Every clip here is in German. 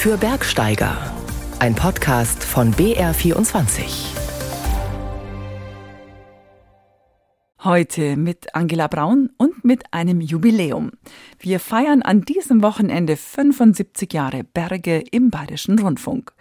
für Bergsteiger. Ein Podcast von BR24. Heute mit Angela Braun und mit einem Jubiläum. Wir feiern an diesem Wochenende 75 Jahre Berge im Bayerischen Rundfunk.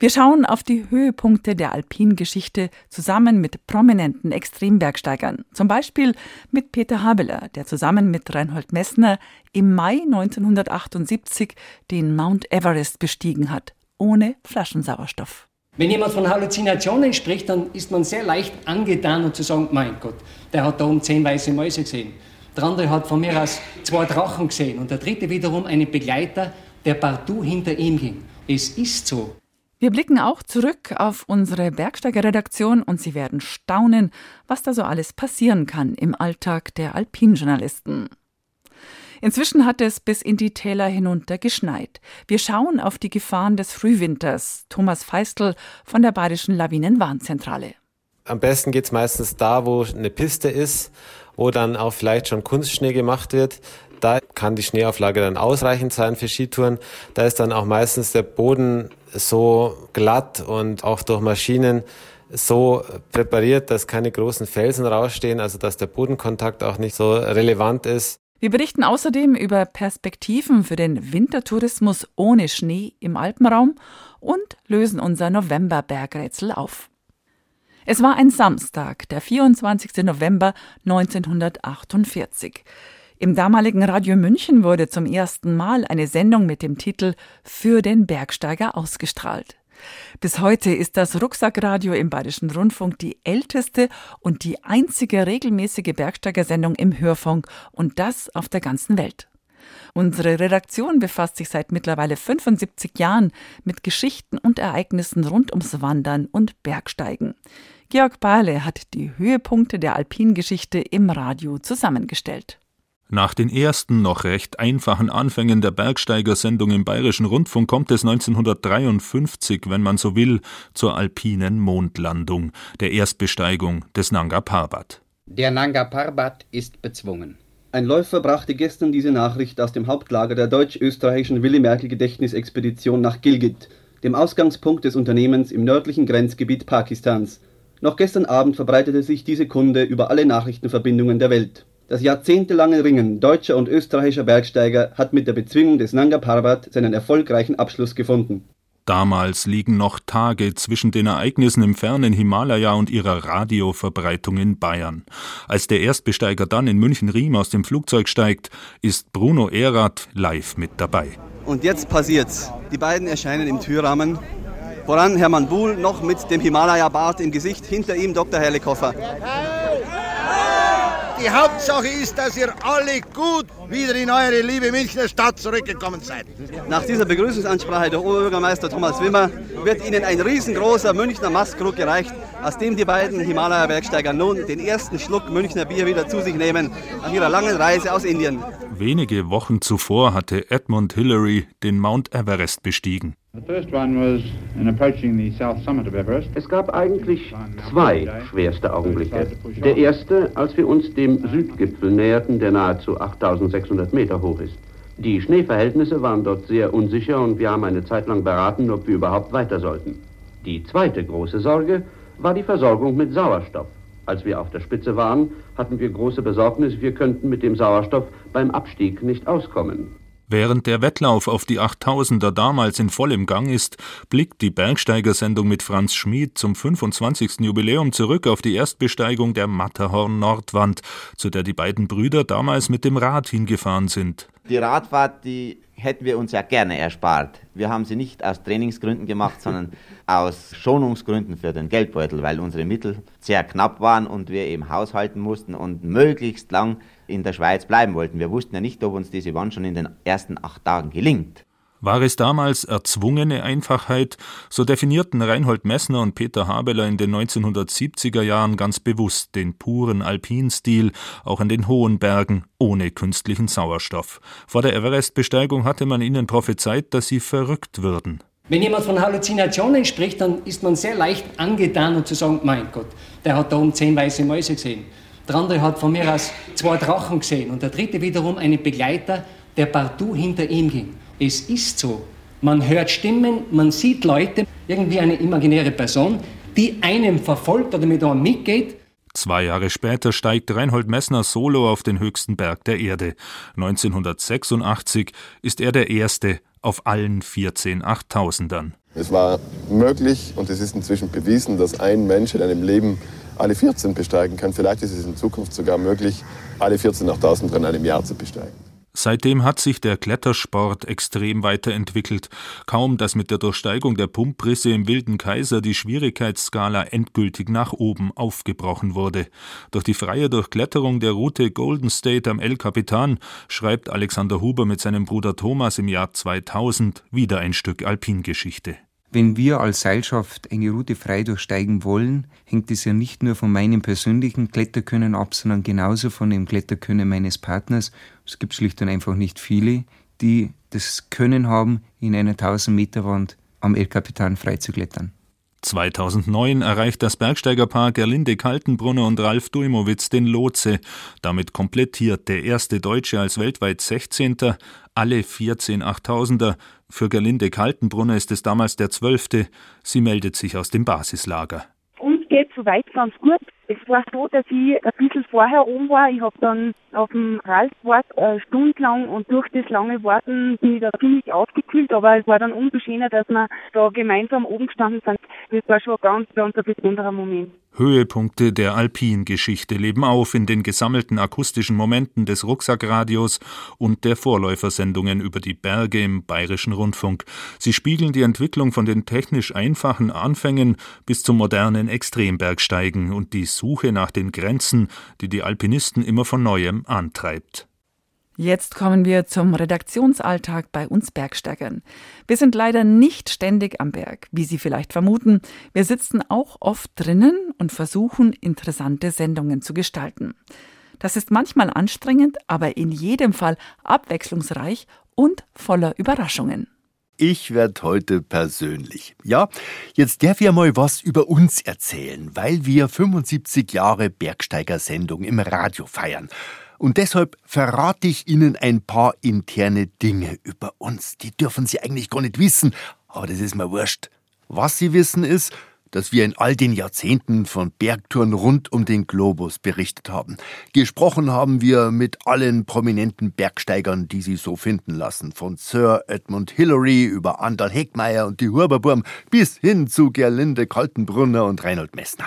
Wir schauen auf die Höhepunkte der Alpingeschichte zusammen mit prominenten Extrembergsteigern. Zum Beispiel mit Peter Habeler, der zusammen mit Reinhold Messner im Mai 1978 den Mount Everest bestiegen hat, ohne Flaschensauerstoff. Wenn jemand von Halluzinationen spricht, dann ist man sehr leicht angetan und zu sagen, mein Gott, der hat da oben zehn weiße Mäuse gesehen. Der andere hat von mir aus zwei Drachen gesehen und der dritte wiederum einen Begleiter, der partout hinter ihm ging. Es ist so. Wir blicken auch zurück auf unsere Bergsteigerredaktion und Sie werden staunen, was da so alles passieren kann im Alltag der Alpinjournalisten. Inzwischen hat es bis in die Täler hinunter geschneit. Wir schauen auf die Gefahren des Frühwinters. Thomas Feistel von der Bayerischen Lawinenwarnzentrale. Am besten geht es meistens da, wo eine Piste ist, wo dann auch vielleicht schon Kunstschnee gemacht wird. Da kann die Schneeauflage dann ausreichend sein für Skitouren. Da ist dann auch meistens der Boden so glatt und auch durch Maschinen so präpariert, dass keine großen Felsen rausstehen, also dass der Bodenkontakt auch nicht so relevant ist. Wir berichten außerdem über Perspektiven für den Wintertourismus ohne Schnee im Alpenraum und lösen unser Novemberbergrätsel auf. Es war ein Samstag, der 24. November 1948. Im damaligen Radio München wurde zum ersten Mal eine Sendung mit dem Titel Für den Bergsteiger ausgestrahlt. Bis heute ist das Rucksackradio im Bayerischen Rundfunk die älteste und die einzige regelmäßige Bergsteigersendung im Hörfunk und das auf der ganzen Welt. Unsere Redaktion befasst sich seit mittlerweile 75 Jahren mit Geschichten und Ereignissen rund ums Wandern und Bergsteigen. Georg Bahle hat die Höhepunkte der Alpingeschichte im Radio zusammengestellt. Nach den ersten noch recht einfachen Anfängen der Bergsteigersendung im Bayerischen Rundfunk kommt es 1953, wenn man so will, zur alpinen Mondlandung, der Erstbesteigung des Nanga Parbat. Der Nanga Parbat ist bezwungen. Ein Läufer brachte gestern diese Nachricht aus dem Hauptlager der deutsch-österreichischen Willy-Merkel-Gedächtnisexpedition nach Gilgit, dem Ausgangspunkt des Unternehmens im nördlichen Grenzgebiet Pakistans. Noch gestern Abend verbreitete sich diese Kunde über alle Nachrichtenverbindungen der Welt. Das jahrzehntelange Ringen deutscher und österreichischer Bergsteiger hat mit der Bezwingung des Nanga Parbat seinen erfolgreichen Abschluss gefunden. Damals liegen noch Tage zwischen den Ereignissen im fernen Himalaya und ihrer Radioverbreitung in Bayern. Als der Erstbesteiger dann in München-Riem aus dem Flugzeug steigt, ist Bruno Erath live mit dabei. Und jetzt passiert's. Die beiden erscheinen im Türrahmen. Voran Hermann Buhl noch mit dem Himalaya-Bart im Gesicht, hinter ihm Dr. Herlikoffer. Die Hauptsache ist, dass ihr alle gut wieder in eure liebe Münchner Stadt zurückgekommen seid. Nach dieser Begrüßungsansprache der Oberbürgermeister Thomas Wimmer wird Ihnen ein riesengroßer Münchner Mastkrug gereicht, aus dem die beiden Himalaya-Bergsteiger nun den ersten Schluck Münchner Bier wieder zu sich nehmen nach ihrer langen Reise aus Indien. Wenige Wochen zuvor hatte Edmund Hillary den Mount Everest bestiegen. Es gab eigentlich zwei schwerste Augenblicke. Der erste, als wir uns dem Südgipfel näherten, der nahezu 8600 Meter hoch ist. Die Schneeverhältnisse waren dort sehr unsicher und wir haben eine Zeit lang beraten, ob wir überhaupt weiter sollten. Die zweite große Sorge war die Versorgung mit Sauerstoff. Als wir auf der Spitze waren, hatten wir große Besorgnis, wir könnten mit dem Sauerstoff beim Abstieg nicht auskommen. Während der Wettlauf auf die 8000er damals in vollem Gang ist, blickt die Bergsteigersendung mit Franz Schmid zum 25. Jubiläum zurück auf die Erstbesteigung der Matterhorn Nordwand, zu der die beiden Brüder damals mit dem Rad hingefahren sind. Die Radfahrt, die hätten wir uns ja gerne erspart. Wir haben sie nicht aus Trainingsgründen gemacht, sondern aus Schonungsgründen für den Geldbeutel, weil unsere Mittel sehr knapp waren und wir eben haushalten mussten und möglichst lang in der Schweiz bleiben wollten. Wir wussten ja nicht, ob uns diese Wand schon in den ersten acht Tagen gelingt. War es damals erzwungene Einfachheit, so definierten Reinhold Messner und Peter Habeler in den 1970er Jahren ganz bewusst den puren Alpinstil, auch an den hohen Bergen, ohne künstlichen Sauerstoff. Vor der Everest-Besteigung hatte man ihnen prophezeit, dass sie verrückt würden. Wenn jemand von Halluzinationen spricht, dann ist man sehr leicht angetan und zu sagen, mein Gott, der hat da oben zehn weiße Mäuse gesehen. Der andere hat von mir aus zwei Drachen gesehen und der dritte wiederum einen Begleiter, der partout hinter ihm ging. Es ist so. Man hört Stimmen, man sieht Leute, irgendwie eine imaginäre Person, die einem verfolgt oder mit einem mitgeht. Zwei Jahre später steigt Reinhold Messner solo auf den höchsten Berg der Erde. 1986 ist er der Erste auf allen 14 Achttausendern. Es war möglich und es ist inzwischen bewiesen, dass ein Mensch in einem Leben alle 14 besteigen kann. Vielleicht ist es in Zukunft sogar möglich, alle 14 Achttausender in einem Jahr zu besteigen. Seitdem hat sich der Klettersport extrem weiterentwickelt. Kaum, dass mit der Durchsteigung der Pumprisse im Wilden Kaiser die Schwierigkeitsskala endgültig nach oben aufgebrochen wurde. Durch die freie Durchkletterung der Route Golden State am El Capitan schreibt Alexander Huber mit seinem Bruder Thomas im Jahr 2000 wieder ein Stück Alpingeschichte. Wenn wir als Seilschaft eine Route frei durchsteigen wollen, hängt es ja nicht nur von meinem persönlichen Kletterkönnen ab, sondern genauso von dem Kletterkönnen meines Partners. Es gibt schlicht und einfach nicht viele, die das Können haben, in einer 1000 Meter Wand am El Capitan frei zu klettern. 2009 erreicht das Bergsteigerpaar Gerlinde Kaltenbrunner und Ralf Duimowitz den Lotse. Damit komplettiert der erste Deutsche als weltweit 16. alle 14 Achttausender. Für Gerlinde Kaltenbrunner ist es damals der 12. Sie meldet sich aus dem Basislager. Uns geht soweit ganz gut. Es war so, dass ich ein bisschen vorher oben war. Ich habe dann auf dem Ralf gewartet, äh, stundenlang und durch das lange Warten bin ich da ziemlich aufgekühlt, aber es war dann umso dass wir da gemeinsam oben gestanden sind. Das war schon ein ganz, ganz besonderer Moment. Höhepunkte der Alpin-Geschichte leben auf in den gesammelten akustischen Momenten des Rucksackradios und der Vorläufersendungen über die Berge im Bayerischen Rundfunk. Sie spiegeln die Entwicklung von den technisch einfachen Anfängen bis zum modernen Extrembergsteigen und die Suche nach den Grenzen, die die Alpinisten immer von neuem antreibt. Jetzt kommen wir zum Redaktionsalltag bei uns Bergsteigern. Wir sind leider nicht ständig am Berg, wie Sie vielleicht vermuten. Wir sitzen auch oft drinnen und versuchen, interessante Sendungen zu gestalten. Das ist manchmal anstrengend, aber in jedem Fall abwechslungsreich und voller Überraschungen. Ich werde heute persönlich. Ja, jetzt darf ich mal was über uns erzählen, weil wir 75 Jahre Bergsteigersendung im Radio feiern. Und deshalb verrate ich Ihnen ein paar interne Dinge über uns. Die dürfen Sie eigentlich gar nicht wissen, aber das ist mir wurscht. Was Sie wissen ist, dass wir in all den Jahrzehnten von Bergtouren rund um den Globus berichtet haben. Gesprochen haben wir mit allen prominenten Bergsteigern, die sie so finden lassen. Von Sir Edmund Hillary über Andal Heckmeier und die Huberburm bis hin zu Gerlinde Kaltenbrunner und Reinhold Messner.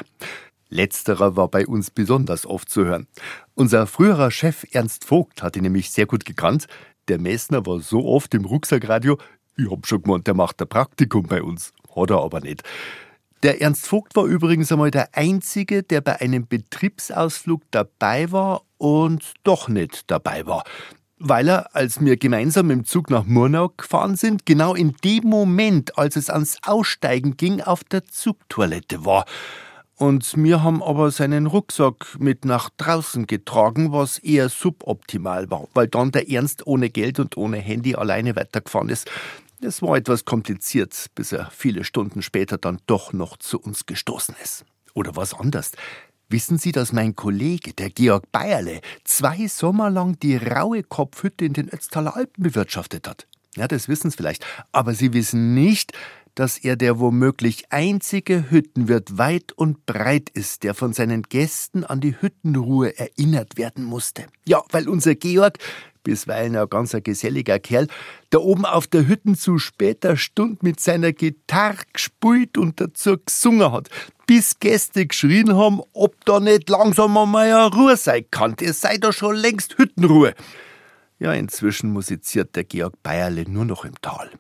Letzterer war bei uns besonders oft zu hören. Unser früherer Chef Ernst Vogt hat ihn nämlich sehr gut gekannt. Der Messner war so oft im Rucksackradio, ich hab schon gemeint, der macht ein Praktikum bei uns. Hat er aber nicht. Der Ernst Vogt war übrigens einmal der Einzige, der bei einem Betriebsausflug dabei war und doch nicht dabei war. Weil er, als wir gemeinsam im Zug nach Murnau gefahren sind, genau in dem Moment, als es ans Aussteigen ging, auf der Zugtoilette war. Und wir haben aber seinen Rucksack mit nach draußen getragen, was eher suboptimal war, weil dann der Ernst ohne Geld und ohne Handy alleine weitergefahren ist. Es war etwas kompliziert, bis er viele Stunden später dann doch noch zu uns gestoßen ist. Oder was anders. Wissen Sie, dass mein Kollege, der Georg Bayerle, zwei Sommer lang die raue Kopfhütte in den Ötztaler Alpen bewirtschaftet hat? Ja, das wissen Sie vielleicht. Aber Sie wissen nicht, dass er der womöglich einzige Hüttenwirt weit und breit ist, der von seinen Gästen an die Hüttenruhe erinnert werden musste. Ja, weil unser Georg, bisweilen ein ganz geselliger Kerl, da oben auf der Hütten zu später Stund mit seiner Gitarre gespielt und dazu gesungen hat, bis Gäste geschrien haben, ob da nicht langsam einmal eine Ruhe sein kann. Es sei doch schon längst Hüttenruhe. Ja, inzwischen musiziert der Georg Bayerle nur noch im Tal.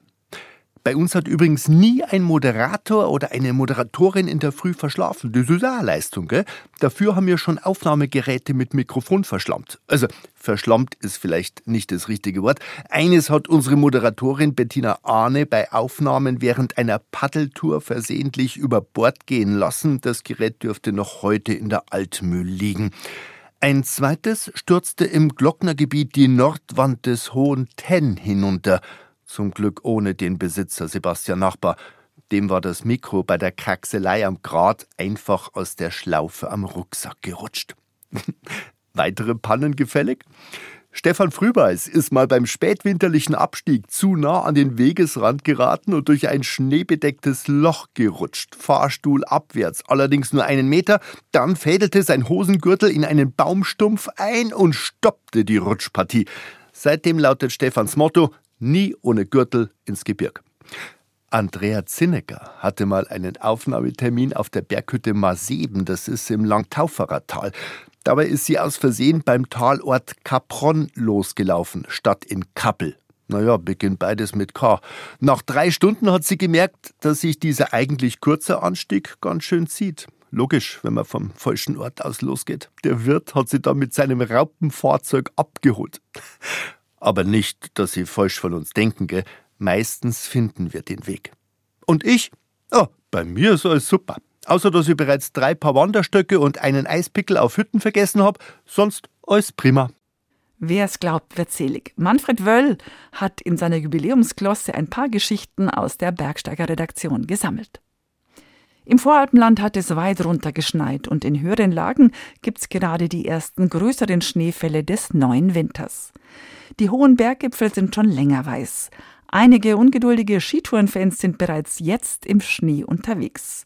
Bei uns hat übrigens nie ein Moderator oder eine Moderatorin in der Früh verschlafen. Das ist eine Leistung, gell? Dafür haben wir schon Aufnahmegeräte mit Mikrofon verschlammt. Also, verschlammt ist vielleicht nicht das richtige Wort. Eines hat unsere Moderatorin Bettina Ahne bei Aufnahmen während einer Paddeltour versehentlich über Bord gehen lassen. Das Gerät dürfte noch heute in der Altmühl liegen. Ein zweites stürzte im Glocknergebiet die Nordwand des Hohen Tenn hinunter zum Glück ohne den Besitzer Sebastian Nachbar. Dem war das Mikro bei der Kraxelei am Grat einfach aus der Schlaufe am Rucksack gerutscht. Weitere Pannen gefällig? Stefan Frühbeiß ist mal beim spätwinterlichen Abstieg zu nah an den Wegesrand geraten und durch ein schneebedecktes Loch gerutscht. Fahrstuhl abwärts, allerdings nur einen Meter. Dann fädelte sein Hosengürtel in einen Baumstumpf ein und stoppte die Rutschpartie. Seitdem lautet Stefans Motto: nie ohne Gürtel ins Gebirg. Andrea Zinnecker hatte mal einen Aufnahmetermin auf der Berghütte Maseben, das ist im Langtauferer Tal. Dabei ist sie aus Versehen beim Talort Capron losgelaufen, statt in Kappel. Naja, beginnt beides mit K. Nach drei Stunden hat sie gemerkt, dass sich dieser eigentlich kurze Anstieg ganz schön zieht. Logisch, wenn man vom falschen Ort aus losgeht. Der Wirt hat sie dann mit seinem Raupenfahrzeug abgeholt. Aber nicht, dass Sie falsch von uns denken, gell? Meistens finden wir den Weg. Und ich? Oh, bei mir ist alles super. Außer dass ich bereits drei Paar Wanderstöcke und einen Eispickel auf Hütten vergessen habe, sonst alles prima. Wer es glaubt, wird selig. Manfred Wöll hat in seiner Jubiläumsklosse ein paar Geschichten aus der Bergsteiger Redaktion gesammelt. Im Voralpenland hat es weit runter geschneit und in höheren Lagen gibt's gerade die ersten größeren Schneefälle des neuen Winters. Die hohen Berggipfel sind schon länger weiß. Einige ungeduldige Skitourenfans sind bereits jetzt im Schnee unterwegs.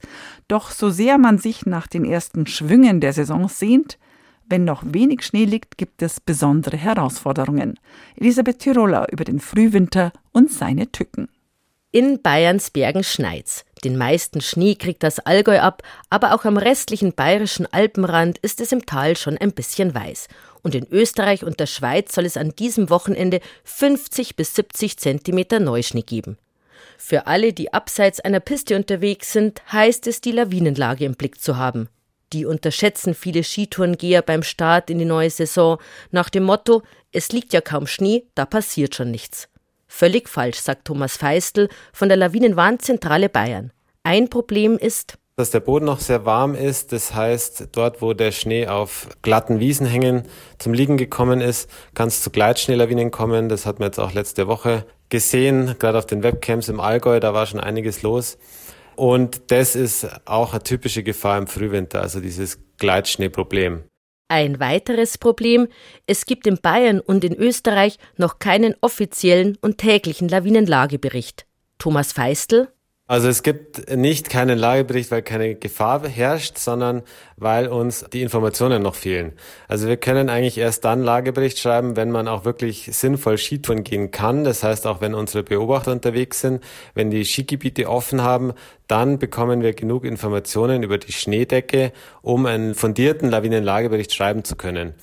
Doch so sehr man sich nach den ersten Schwüngen der Saison sehnt, wenn noch wenig Schnee liegt, gibt es besondere Herausforderungen. Elisabeth Tiroler über den Frühwinter und seine Tücken. In Bayerns Bergen schneit's. Den meisten Schnee kriegt das Allgäu ab, aber auch am restlichen bayerischen Alpenrand ist es im Tal schon ein bisschen weiß. Und in Österreich und der Schweiz soll es an diesem Wochenende 50 bis 70 Zentimeter Neuschnee geben. Für alle, die abseits einer Piste unterwegs sind, heißt es, die Lawinenlage im Blick zu haben. Die unterschätzen viele Skitourengeher beim Start in die neue Saison nach dem Motto: Es liegt ja kaum Schnee, da passiert schon nichts. Völlig falsch, sagt Thomas Feistel von der Lawinenwarnzentrale Bayern. Ein Problem ist, dass der Boden noch sehr warm ist. Das heißt, dort, wo der Schnee auf glatten Wiesen hängen zum Liegen gekommen ist, kann es zu Gleitschneelawinen kommen. Das hat man jetzt auch letzte Woche gesehen, gerade auf den Webcams im Allgäu, da war schon einiges los. Und das ist auch eine typische Gefahr im Frühwinter, also dieses Gleitschneeproblem. Ein weiteres Problem, es gibt in Bayern und in Österreich noch keinen offiziellen und täglichen Lawinenlagebericht. Thomas Feistel also es gibt nicht keinen Lagebericht, weil keine Gefahr herrscht, sondern weil uns die Informationen noch fehlen. Also wir können eigentlich erst dann Lagebericht schreiben, wenn man auch wirklich sinnvoll Skitouren gehen kann. Das heißt auch, wenn unsere Beobachter unterwegs sind, wenn die Skigebiete offen haben, dann bekommen wir genug Informationen über die Schneedecke, um einen fundierten Lawinenlagebericht schreiben zu können.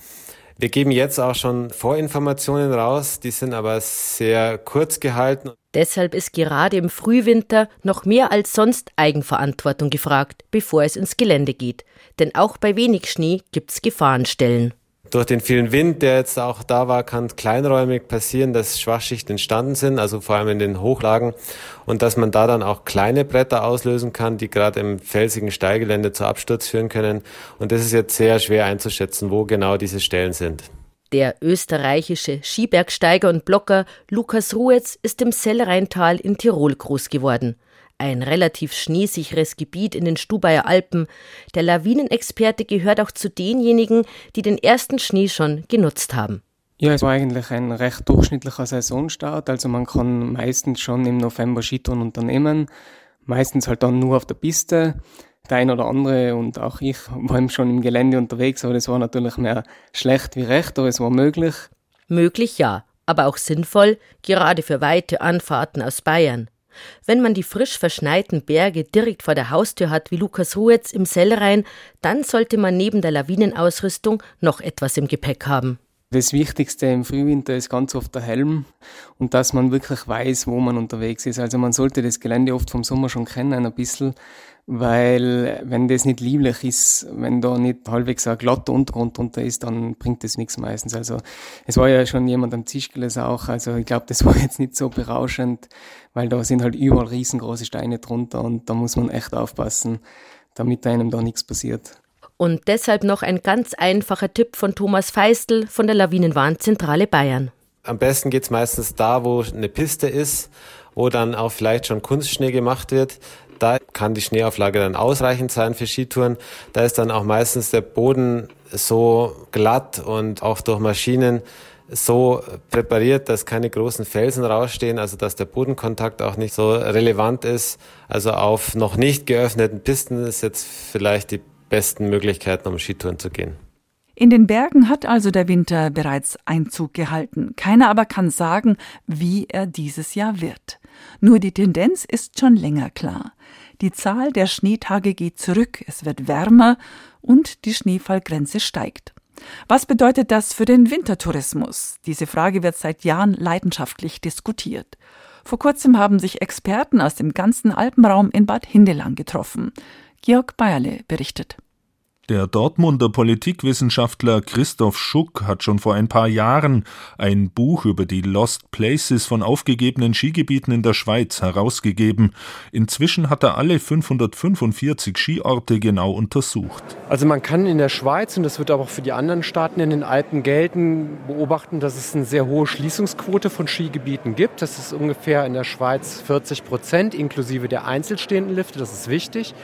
Wir geben jetzt auch schon Vorinformationen raus, die sind aber sehr kurz gehalten. Deshalb ist gerade im Frühwinter noch mehr als sonst Eigenverantwortung gefragt, bevor es ins Gelände geht. Denn auch bei wenig Schnee gibt's Gefahrenstellen. Durch den vielen Wind, der jetzt auch da war, kann kleinräumig passieren, dass Schwachschichten entstanden sind, also vor allem in den Hochlagen, und dass man da dann auch kleine Bretter auslösen kann, die gerade im felsigen Steilgelände zu Absturz führen können. Und das ist jetzt sehr schwer einzuschätzen, wo genau diese Stellen sind. Der österreichische Skibergsteiger und Blocker Lukas Ruetz ist im Sellrheintal in Tirol groß geworden. Ein relativ schneesicheres Gebiet in den Stubaier Alpen. Der Lawinenexperte gehört auch zu denjenigen, die den ersten Schnee schon genutzt haben. Ja, es war eigentlich ein recht durchschnittlicher Saisonstart. Also man kann meistens schon im November Skitouren unternehmen. Meistens halt dann nur auf der Piste der ein oder andere und auch ich waren schon im Gelände unterwegs, aber das war natürlich mehr schlecht wie recht, aber es war möglich. Möglich ja, aber auch sinnvoll, gerade für weite Anfahrten aus Bayern. Wenn man die frisch verschneiten Berge direkt vor der Haustür hat, wie Lukas Ruetz im Sellrhein, dann sollte man neben der Lawinenausrüstung noch etwas im Gepäck haben. Das Wichtigste im Frühwinter ist ganz oft der Helm und dass man wirklich weiß, wo man unterwegs ist. Also man sollte das Gelände oft vom Sommer schon kennen, ein bisschen, weil wenn das nicht lieblich ist, wenn da nicht halbwegs ein glatter Untergrund drunter ist, dann bringt das nichts meistens. Also es war ja schon jemand am Tischgeles auch, also ich glaube, das war jetzt nicht so berauschend, weil da sind halt überall riesengroße Steine drunter und da muss man echt aufpassen, damit einem da nichts passiert. Und deshalb noch ein ganz einfacher Tipp von Thomas Feistel von der Lawinenwarnzentrale Bayern. Am besten geht's meistens da, wo eine Piste ist, wo dann auch vielleicht schon Kunstschnee gemacht wird. Da kann die Schneeauflage dann ausreichend sein für Skitouren. Da ist dann auch meistens der Boden so glatt und auch durch Maschinen so präpariert, dass keine großen Felsen rausstehen, also dass der Bodenkontakt auch nicht so relevant ist. Also auf noch nicht geöffneten Pisten ist jetzt vielleicht die besten Möglichkeiten, um Skitouren zu gehen. In den Bergen hat also der Winter bereits Einzug gehalten. Keiner aber kann sagen, wie er dieses Jahr wird. Nur die Tendenz ist schon länger klar. Die Zahl der Schneetage geht zurück, es wird wärmer und die Schneefallgrenze steigt. Was bedeutet das für den Wintertourismus? Diese Frage wird seit Jahren leidenschaftlich diskutiert. Vor kurzem haben sich Experten aus dem ganzen Alpenraum in Bad Hindelang getroffen. Georg Bayerle berichtet. Der Dortmunder Politikwissenschaftler Christoph Schuck hat schon vor ein paar Jahren ein Buch über die Lost Places von aufgegebenen Skigebieten in der Schweiz herausgegeben. Inzwischen hat er alle 545 Skiorte genau untersucht. Also man kann in der Schweiz, und das wird aber auch für die anderen Staaten in den Alpen gelten, beobachten, dass es eine sehr hohe Schließungsquote von Skigebieten gibt. Das ist ungefähr in der Schweiz 40 Prozent, inklusive der einzelstehenden Lifte. Das ist wichtig.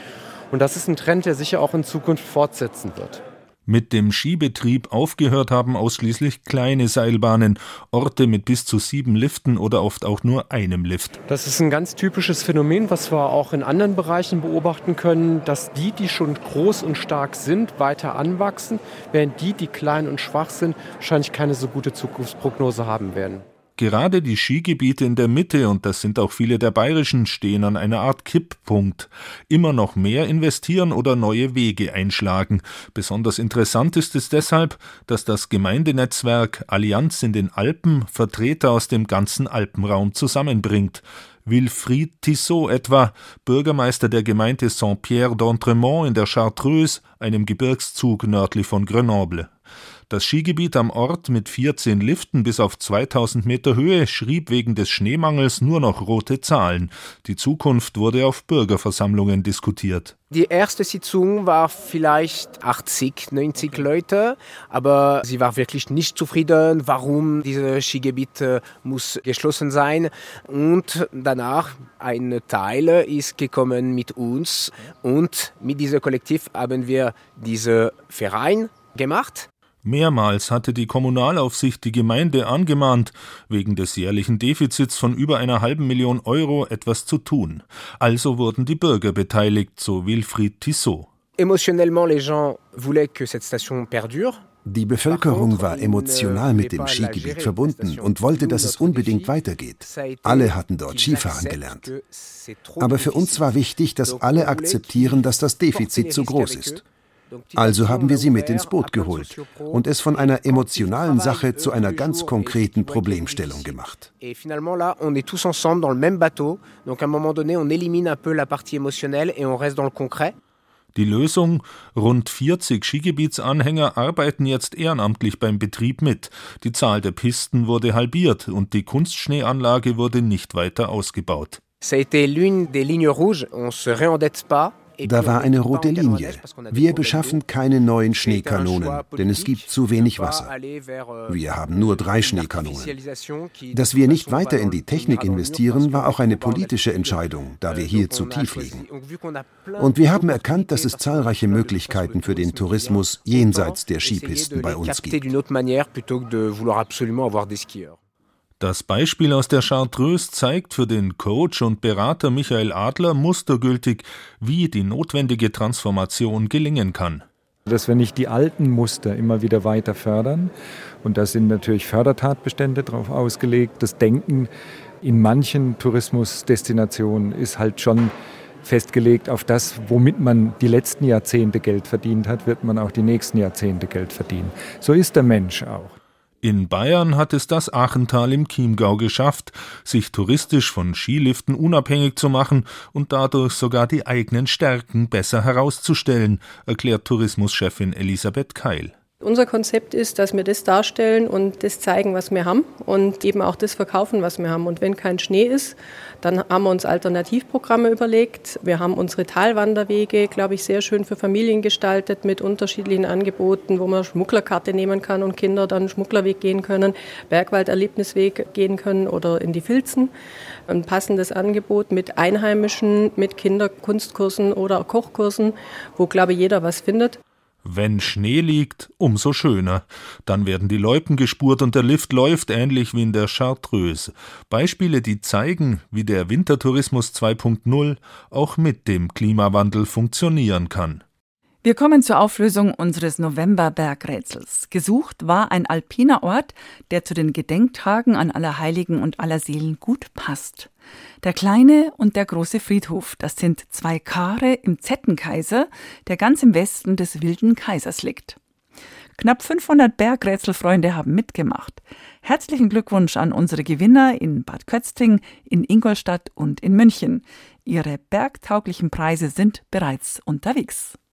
Und das ist ein Trend, der sicher auch in Zukunft fortsetzen wird. Mit dem Skibetrieb aufgehört haben ausschließlich kleine Seilbahnen, Orte mit bis zu sieben Liften oder oft auch nur einem Lift. Das ist ein ganz typisches Phänomen, was wir auch in anderen Bereichen beobachten können, dass die, die schon groß und stark sind, weiter anwachsen, während die, die klein und schwach sind, wahrscheinlich keine so gute Zukunftsprognose haben werden. Gerade die Skigebiete in der Mitte, und das sind auch viele der bayerischen, stehen an einer Art Kipppunkt. Immer noch mehr investieren oder neue Wege einschlagen. Besonders interessant ist es deshalb, dass das Gemeindenetzwerk Allianz in den Alpen Vertreter aus dem ganzen Alpenraum zusammenbringt. Wilfried Tissot etwa, Bürgermeister der Gemeinde Saint-Pierre d'Entremont in der Chartreuse, einem Gebirgszug nördlich von Grenoble. Das Skigebiet am Ort mit 14 Liften bis auf 2000 Meter Höhe schrieb wegen des Schneemangels nur noch rote Zahlen. Die Zukunft wurde auf Bürgerversammlungen diskutiert. Die erste Sitzung war vielleicht 80, 90 Leute, aber sie war wirklich nicht zufrieden, warum dieses Skigebiet muss geschlossen sein. Und danach ein Teil ist gekommen mit uns und mit diesem Kollektiv haben wir diesen Verein gemacht. Mehrmals hatte die Kommunalaufsicht die Gemeinde angemahnt, wegen des jährlichen Defizits von über einer halben Million Euro etwas zu tun. Also wurden die Bürger beteiligt, so Wilfried Tissot. Die Bevölkerung war emotional mit dem Skigebiet verbunden und wollte, dass es unbedingt weitergeht. Alle hatten dort Skifahren gelernt. Aber für uns war wichtig, dass alle akzeptieren, dass das Defizit zu groß ist. Also haben wir sie mit ins Boot geholt und es von einer emotionalen Sache zu einer ganz konkreten Problemstellung gemacht. Die Lösung, rund 40 Skigebietsanhänger arbeiten jetzt ehrenamtlich beim Betrieb mit. Die Zahl der Pisten wurde halbiert und die Kunstschneeanlage wurde nicht weiter ausgebaut. Ça a été l'une des lignes rouges. On se réendette pas. Da war eine rote Linie. Wir beschaffen keine neuen Schneekanonen, denn es gibt zu wenig Wasser. Wir haben nur drei Schneekanonen. Dass wir nicht weiter in die Technik investieren, war auch eine politische Entscheidung, da wir hier zu tief liegen. Und wir haben erkannt, dass es zahlreiche Möglichkeiten für den Tourismus jenseits der Skipisten bei uns gibt. Das Beispiel aus der Chartreuse zeigt für den Coach und Berater Michael Adler mustergültig, wie die notwendige Transformation gelingen kann. Dass wir nicht die alten Muster immer wieder weiter fördern. Und da sind natürlich Fördertatbestände darauf ausgelegt. Das Denken in manchen Tourismusdestinationen ist halt schon festgelegt auf das, womit man die letzten Jahrzehnte Geld verdient hat, wird man auch die nächsten Jahrzehnte Geld verdienen. So ist der Mensch auch. In Bayern hat es das Achental im Chiemgau geschafft, sich touristisch von Skiliften unabhängig zu machen und dadurch sogar die eigenen Stärken besser herauszustellen, erklärt Tourismuschefin Elisabeth Keil. Unser Konzept ist, dass wir das darstellen und das zeigen, was wir haben und eben auch das verkaufen, was wir haben. Und wenn kein Schnee ist, dann haben wir uns Alternativprogramme überlegt. Wir haben unsere Talwanderwege, glaube ich, sehr schön für Familien gestaltet mit unterschiedlichen Angeboten, wo man Schmugglerkarte nehmen kann und Kinder dann Schmugglerweg gehen können, Bergwalderlebnisweg gehen können oder in die Filzen. Ein passendes Angebot mit Einheimischen, mit Kinderkunstkursen oder Kochkursen, wo, glaube ich, jeder was findet. Wenn Schnee liegt, umso schöner. Dann werden die Loipen gespurt und der Lift läuft ähnlich wie in der Chartreuse. Beispiele, die zeigen, wie der Wintertourismus 2.0 auch mit dem Klimawandel funktionieren kann. Wir kommen zur Auflösung unseres November-Bergrätsels. Gesucht war ein alpiner Ort, der zu den Gedenktagen an Allerheiligen und Allerseelen gut passt. Der kleine und der große Friedhof, das sind zwei Kare im Zettenkaiser, der ganz im Westen des wilden Kaisers liegt. Knapp 500 Bergrätselfreunde haben mitgemacht. Herzlichen Glückwunsch an unsere Gewinner in Bad Kötzting, in Ingolstadt und in München. Ihre bergtauglichen Preise sind bereits unterwegs.